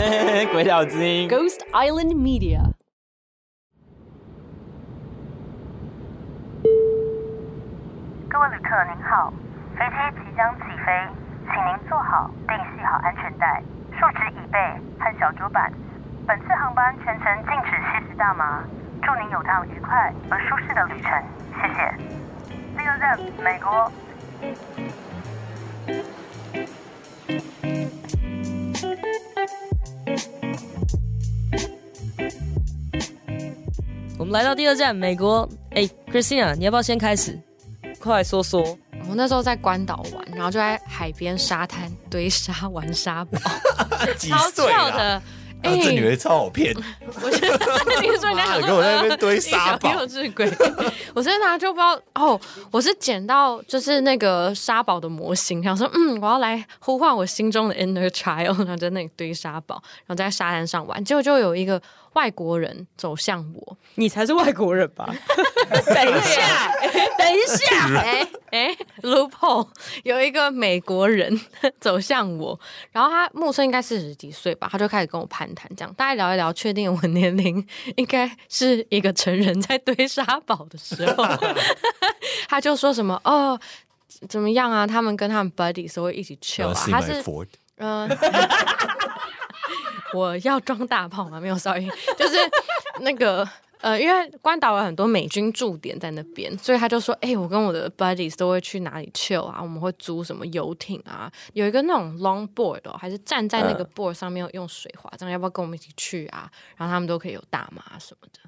鬼岛之音，Ghost Island Media。各位旅客您好，飞机即将起飞，请您坐好并系好安全带，竖直椅背和小桌板。本次航班全程禁止吸食大麻，祝您有趟愉快而舒适的旅程，谢谢。第二站，美国。们来到第二站，美国。哎，Christina，你要不要先开始？快说说。我那时候在关岛玩，然后就在海边沙滩堆沙玩沙堡，超跳的。哎、欸，这女人超好骗！我觉得 你说人家 跟我在那边堆沙堡，幼稚鬼。我真的就不知道哦，我是捡到就是那个沙堡的模型，想说嗯，我要来呼唤我心中的 inner child，然后在那里堆沙堡，然后在沙滩上玩，结果就有一个。外国人走向我，你才是外国人吧？等一下，等一下，哎哎，Loophole 有一个美国人走向我，然后他目测应该四十几岁吧，他就开始跟我攀谈，这样大家聊一聊，确定我年龄应该是一个成人在堆沙堡的时候，他就说什么哦，怎么样啊？他们跟他们 buddies 都会一起 chill 啊，他是嗯。我要装大炮吗？没有，sorry，就是那个呃，因为关岛有很多美军驻点在那边，所以他就说：“哎、欸，我跟我的 buddies 都会去哪里 chill 啊？我们会租什么游艇啊？有一个那种 long board 哦，还是站在那个 board 上面用水滑，这样要不要跟我们一起去啊？然后他们都可以有大麻什么的。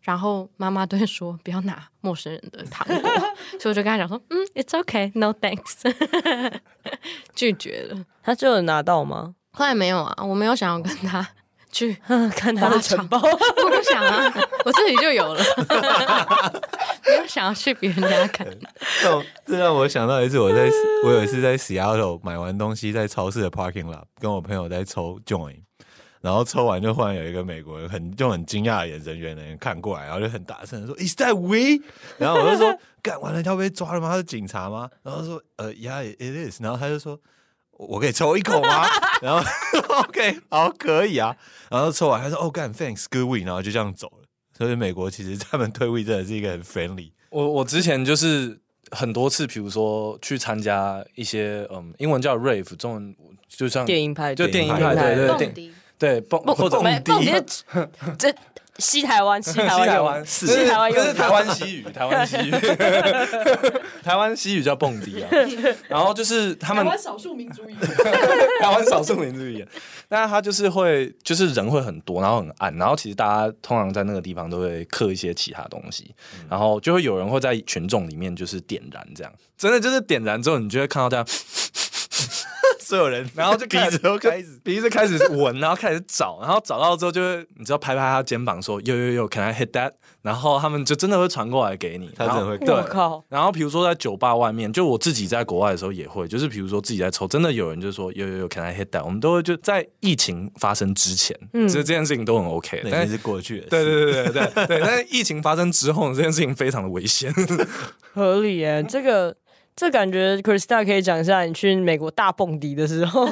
然后妈妈都会说不要拿陌生人的糖果，所以我就跟他讲说：嗯，it's okay，no thanks，拒绝了。他就有拿到吗？”后来没有啊，我没有想要跟他 去看他的城堡，我不想啊，我自己就有了，没有想要去别人家看。这这让我想到一次，我在我有一次在 Seattle 买完东西，在超市的 parking lot 跟我朋友在抽 joint，然后抽完就忽然有一个美国人很就很惊讶的眼神，远的人看过来，然后就很大声的说 Is that we？然后我就说干完了，他要被抓了吗？他是警察吗？然后说呃、uh,，Yeah it is。然后他就说。我可以抽一口吗？然后 OK，好，可以啊。然后抽完，他说：“哦，干，Thanks，Good weed。”然后就这样走了。所以美国其实他们推 weed 真的是一个很 friendly。我我之前就是很多次，比如说去参加一些嗯，英文叫 rave，中文就像电音派，就电音派，对对对，对蹦蹦迪，这。西台湾，西台湾，西台湾，这是台湾西语，台湾西语，台湾西语叫蹦迪啊。然后就是他们台湾少数民族语言，台湾少数民族语言。但是他就是会，就是人会很多，然后很暗，然后其实大家通常在那个地方都会刻一些其他东西，然后就会有人会在群众里面就是点燃这样，真的就是点燃之后，你就会看到这样。所有人，然后就 开始都开始鼻子开始闻，然后开始找，然后找到之后就会，你知道拍拍他肩膀说呦呦呦，Can I hit that？然后他们就真的会传过来给你，他真的会。对，然后比如说在酒吧外面，就我自己在国外的时候也会，就是比如说自己在抽，真的有人就说呦呦呦，Can I hit that？我们都会就在疫情发生之前，嗯，其实这件事情都很 OK，但是过去的，对对对对对对，但是疫情发生之后，这件事情非常的危险，合理耶，这个。这感觉，Christina 可以讲一下你去美国大蹦迪的时候，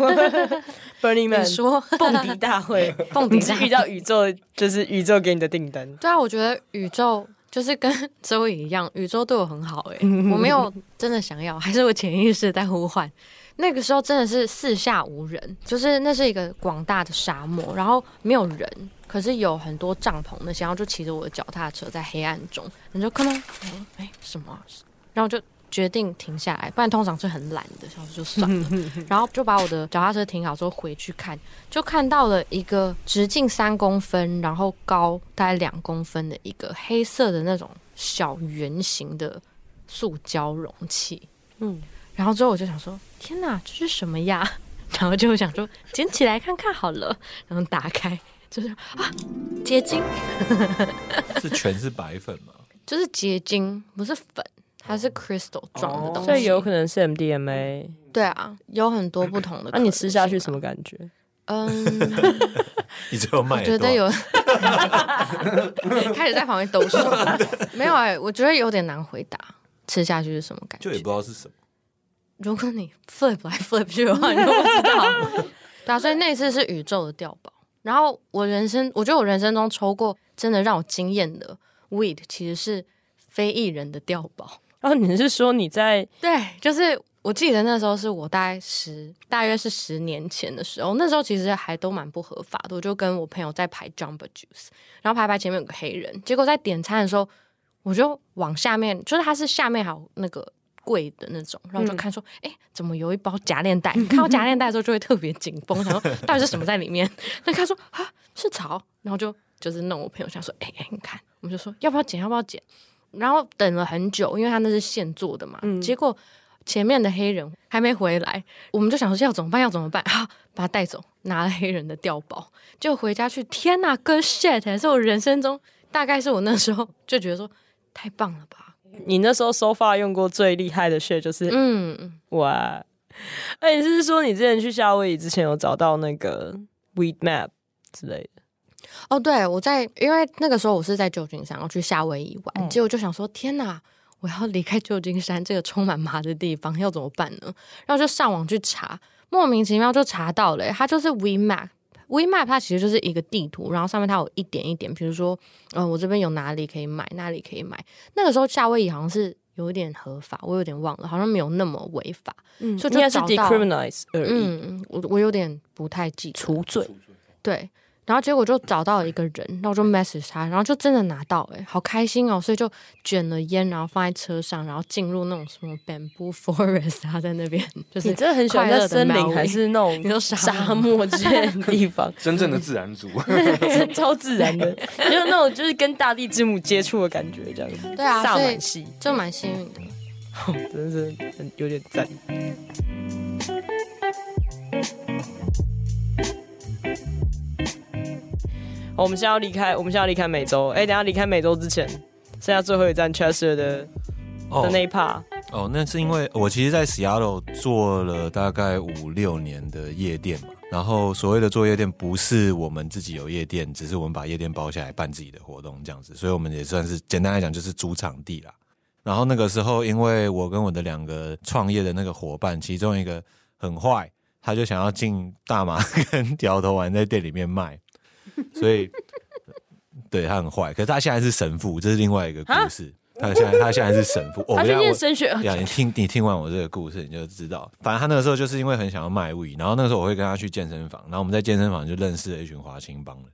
Burning Man 说 蹦迪大会，蹦迪是遇到宇宙，就是宇宙给你的订单。对啊，我觉得宇宙就是跟周一一样，宇宙对我很好哎，我没有真的想要，还是我潜意识在呼唤。那个时候真的是四下无人，就是那是一个广大的沙漠，然后没有人，可是有很多帐篷那些，然后就骑着我的脚踏车在黑暗中，你就看到哎哎什么，然后就。决定停下来，不然通常是很懒的，想说就算了。然后就把我的脚踏车停好之后回去看，就看到了一个直径三公分，然后高大概两公分的一个黑色的那种小圆形的塑胶容器。嗯，然后之后我就想说，天哪，这是什么呀？然后就想说捡起来看看好了，然后打开就是啊，结晶，是全是白粉吗？就是结晶，不是粉。它是 crystal 状的东西，所以有可能是 MDMA。对啊，有很多不同的。那、啊、你吃下去什么感觉？嗯，你最后卖？我觉得有，开始在旁边抖手。没有哎、欸，我觉得有点难回答。吃下去是什么感觉？就也不知道是什么。如果你 flip 来 flip 去的话，你都不知道。对啊，所以那次是宇宙的调宝。然后我人生，我觉得我人生中抽过真的让我惊艳的 weed，其实是非艺人的调宝。哦，你是说你在？对，就是我记得那时候是我大概十，大约是十年前的时候，那时候其实还都蛮不合法的。我就跟我朋友在排 Jumbo Juice，然后排排前面有个黑人，结果在点餐的时候，我就往下面，就是它是下面还有那个柜的那种，然后就看说，哎、嗯，怎么有一包夹链袋？看到夹链袋的时候就会特别紧绷，想说 到底是什么在里面？那看说啊是草，然后就就是弄我朋友想说，哎哎，你看，我们就说要不要剪，要不要捡？然后等了很久，因为他那是现做的嘛。嗯、结果前面的黑人还没回来，我们就想说要怎么办？要怎么办？好，把他带走，拿了黑人的调包，就回家去。天呐，good shit！是我人生中大概是我那时候就觉得说太棒了吧。你那时候 so far 用过最厉害的 shit 就是嗯哇。哎，你是说你之前去夏威夷之前有找到那个 weed map 之类的？哦，对，我在，因为那个时候我是在旧金山，要去夏威夷玩，嗯、结果就想说，天哪，我要离开旧金山这个充满麻的地方，要怎么办呢？然后就上网去查，莫名其妙就查到了，它就是 weed map，weed map 它其实就是一个地图，然后上面它有一点一点，比如说，嗯、呃，我这边有哪里可以买，哪里可以买。那个时候夏威夷好像是有一点合法，我有点忘了，好像没有那么违法，嗯，所以就找到，应该是 decriminalize 而已。嗯，我我有点不太记得，除罪，对。然后结果就找到了一个人，然后就 message 他，然后就真的拿到，哎，好开心哦！所以就卷了烟，然后放在车上，然后进入那种什么 bamboo forest 啊，在那边就是你真的很喜欢在森林还是那种 你说沙漠这些 地方？真正的自然族，超自然的，就是那种就是跟大地之母接触的感觉，这样子。对啊，萨满系就蛮幸运的，哦、真的是很有点赞。我们现在要离开，我们现在要离开美洲。哎，等下离开美洲之前，剩下最后一站 Chester 的、oh, 的那一 part。哦，oh, 那是因为我其实，在 Seattle 做了大概五六年的夜店嘛。然后所谓的做夜店，不是我们自己有夜店，只是我们把夜店包下来办自己的活动这样子。所以我们也算是简单来讲，就是租场地啦。然后那个时候，因为我跟我的两个创业的那个伙伴，其中一个很坏，他就想要进大麻 跟摇头丸在店里面卖。所以，对他很坏，可是他现在是神父，这是另外一个故事。他现在他现在是神父，哦他去念神学。呀，你听你听完我这个故事，你就知道。反正他那个时候就是因为很想要卖 weed，然后那个时候我会跟他去健身房，然后我们在健身房就认识了一群华青帮的。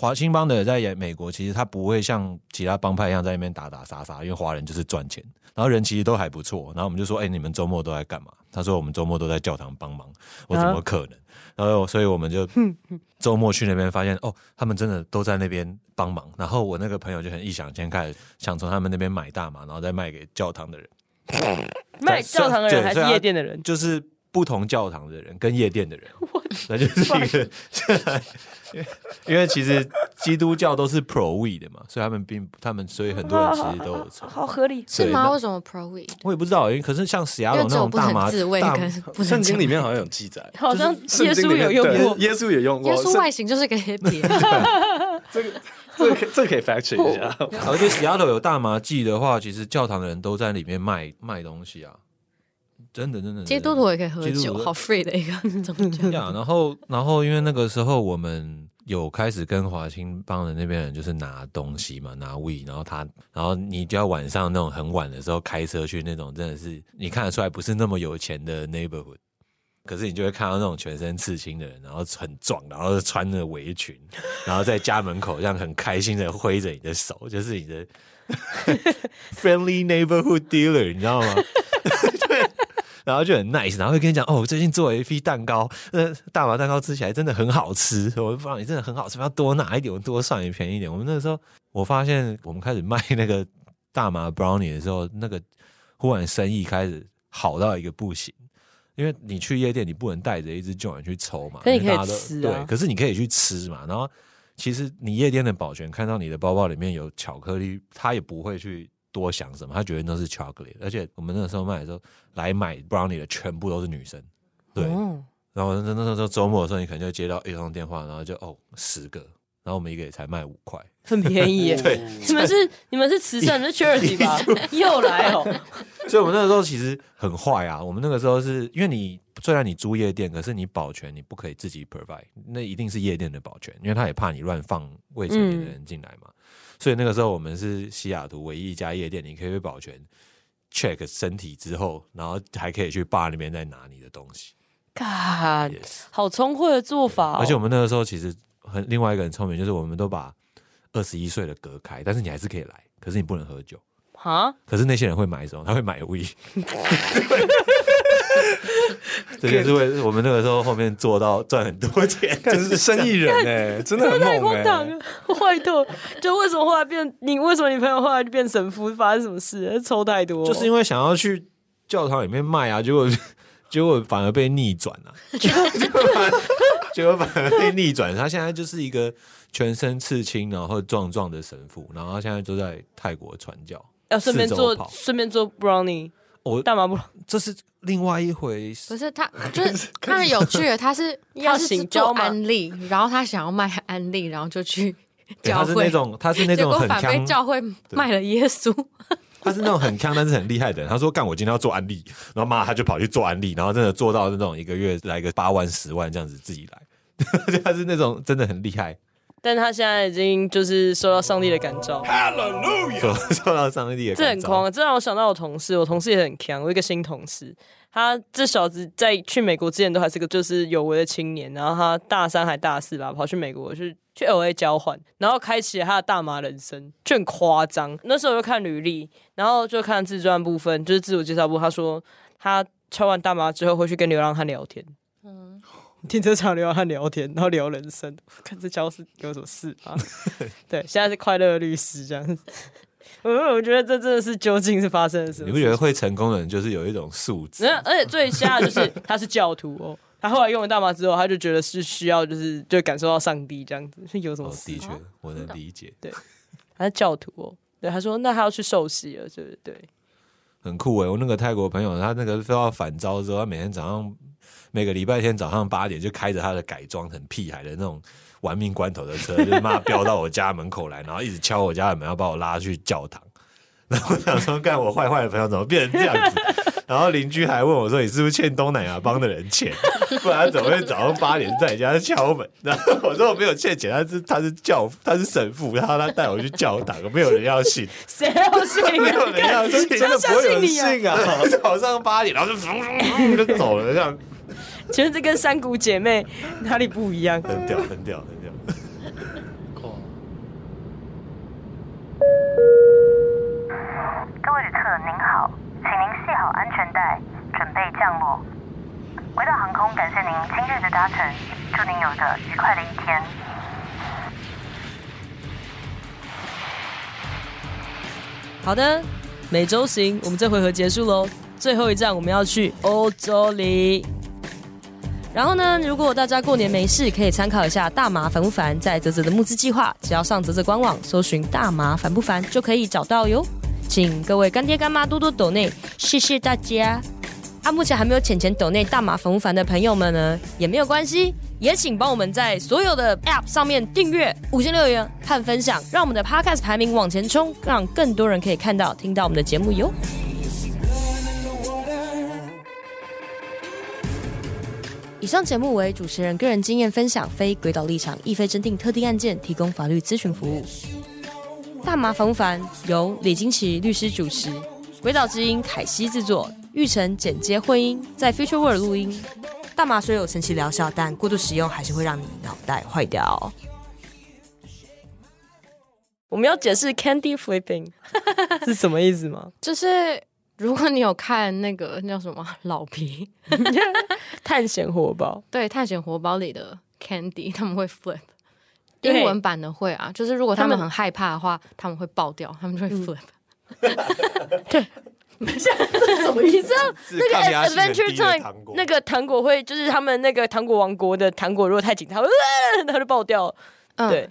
华青帮的在美国，其实他不会像其他帮派一样在那边打打杀杀，因为华人就是赚钱，然后人其实都还不错。然后我们就说：“哎、欸，你们周末都在干嘛？”他说：“我们周末都在教堂帮忙。”我怎么可能？然后所以我们就 周末去那边，发现哦，他们真的都在那边帮忙。然后我那个朋友就很异想天开，想从他们那边买大麻，然后再卖给教堂的人。卖教堂的人还是夜店的人？就是。不同教堂的人跟夜店的人，那就是一个，因为其实基督教都是 pro weed 的嘛，所以他们并他们所以很多人其实都有抽，好合理是吗？为什么 pro weed？我也不知道，因为可是像 Seattle 那种大麻，圣经里面好像有记载，好像耶稣有用过，耶稣也用过，耶稣外形就是个 hippie。这个这个这个可以 fact check 一下。而且 Seattle 有大麻季的话，其实教堂的人都在里面卖卖东西啊。真的，真的，基督徒也可以喝酒，好 free 的一个 宗教。然后，然后，因为那个时候我们有开始跟华清帮的那边人就是拿东西嘛，拿 weed，然后他，然后你就要晚上那种很晚的时候开车去那种，真的是你看得出来不是那么有钱的 neighborhood，可是你就会看到那种全身刺青的人，然后很壮，然后穿着围裙，然后在家门口这样很开心的挥着你的手，就是你的 friendly neighborhood dealer，你知道吗？对。然后就很 nice，然后会跟你讲哦，我最近做了一批蛋糕，呃大麻蛋糕吃起来真的很好吃，我不知道你真的很好吃，要多拿一点，我多算你便宜一点。我们那时候，我发现我们开始卖那个大麻 brownie 的时候，那个忽然生意开始好到一个不行，因为你去夜店，你不能带着一支 joint 去抽嘛，可以可以吃啊，对，可是你可以去吃嘛。然后其实你夜店的保全看到你的包包里面有巧克力，他也不会去。多想什么？他觉得那是 chocolate，而且我们那个时候卖的时候，来买 brownie 的全部都是女生，对。哦、然后那那时候周末的时候，你可能就接到一通电话，然后就哦十个，然后我们一个也才卖五块，很便宜耶。对，你们是 你们是慈善是 charity 吧？又来哦。所以我们那个时候其实很坏啊。我们那个时候是因为你虽然你租夜店，可是你保全你不可以自己 provide，那一定是夜店的保全，因为他也怕你乱放未成年的人进来嘛。嗯、所以那个时候我们是西雅图唯一一家夜店，你可以被保全 check 身体之后，然后还可以去 bar 那边再拿你的东西。God. 好聪慧的做法哦。而且我们那个时候其实。很另外一个很聪明，就是我们都把二十一岁的隔开，但是你还是可以来，可是你不能喝酒。哈？可是那些人会买什么？他会买 weed。这就是为我们那个时候后面做到赚很多钱，就是生意人哎，真的很猛哎。坏透！就为什么后来变？你为什么你朋友后来就变神父？发生什么事？抽太多？就是因为想要去教堂里面卖啊，结果结果反而被逆转了。结果反而被逆转，他现在就是一个全身刺青，然后壮壮的神父，然后他现在就在泰国传教，要顺便做顺便做 brownie，我大麻不，这是另外一回事。不是他，就是他很有趣的，他是 要行教安利，然后他想要卖安利，然后就去教会，他是那种他是那种很反被教会卖了耶稣。他是那种很强但是很厉害的人。他说：“干，我今天要做安利。”然后妈他就跑去做安利，然后真的做到那种一个月来个八万、十万这样子自己来。他是那种真的很厉害，但他现在已经就是受到上帝的感召。受受到上帝的感召，这很狂，这让我想到我同事，我同事也很强。我一个新同事，他这小子在去美国之前都还是个就是有为的青年，然后他大三还大四吧，跑去美国去去 LA 交换，然后开启了他的大麻人生，就很夸张。那时候就看履历，然后就看自传部分，就是自我介绍部，他说他抽完大麻之后会去跟流浪汉聊天。嗯。停车场聊和聊天，然后聊人生，看这教室有什么事啊？对，现在是快乐律师这样子。我我觉得这真的是究竟是发生了什么？你不觉得会成功的人就是有一种素质？而且最瞎的就是他是教徒哦，他后来用了大麻之后，他就觉得是需要就是就感受到上帝这样子，是有什么事？哦，的确，我能理解。对，他是教徒哦。对，他说那他要去受洗了，对不对？很酷诶，我那个泰国朋友，他那个非要反招之后，他每天早上。每个礼拜天早上八点就开着他的改装很屁孩的那种玩命关头的车，就妈飙到我家门口来，然后一直敲我家的门，要把我拉去教堂。然后我想说，干我坏坏的朋友怎么变成这样子？然后邻居还问我说：“你是不是欠东南亚帮的人钱？不然怎么会早上八点在你家敲门？” 然后我说：“我没有欠钱，他是他是教他是神父，然后他带我去教堂，没有人要信，谁要信？没有人要信，真的不会有人信啊！早上八点，然后就就走了，这样。”其实这跟山谷姐妹哪里不一样？很屌，很屌，很屌。各位旅客您好，请您系好安全带，准备降落。轨道航空感谢您今日的搭乘，祝您有个愉快的一天。好的，美洲行，我们这回合结束喽。最后一站，我们要去欧洲里。然后呢，如果大家过年没事，可以参考一下大麻烦不烦在泽泽的募资计划，只要上泽泽官网搜寻大麻烦不烦就可以找到哟。请各位干爹干妈多多抖内，谢谢大家。啊，目前还没有浅浅抖内大麻烦不烦的朋友们呢，也没有关系，也请帮我们在所有的 App 上面订阅、五星留言和分享，让我们的 Podcast 排名往前冲，让更多人可以看到、听到我们的节目哟。以上节目为主持人个人经验分享，非鬼岛立场，亦非针定特定案件提供法律咨询服务。大麻烦不烦由李金奇律师主持，鬼岛之音凯西制作，玉成剪接混音，在 Future World 录音。大麻虽有神奇疗效，但过度使用还是会让你脑袋坏掉。我们要解释 Candy Flipping 是什么意思吗？就是。如果你有看那个那叫什么老皮 探险活宝，对探险活宝里的 Candy，他们会 flip，英文版的会啊，就是如果他们很害怕的话，他们会爆掉，他们就会 flip。对，这是什么意思？那个 Adventure Time 那个糖果会，就是他们那个糖果王国的糖果，如果太紧，它会，它就爆掉。对，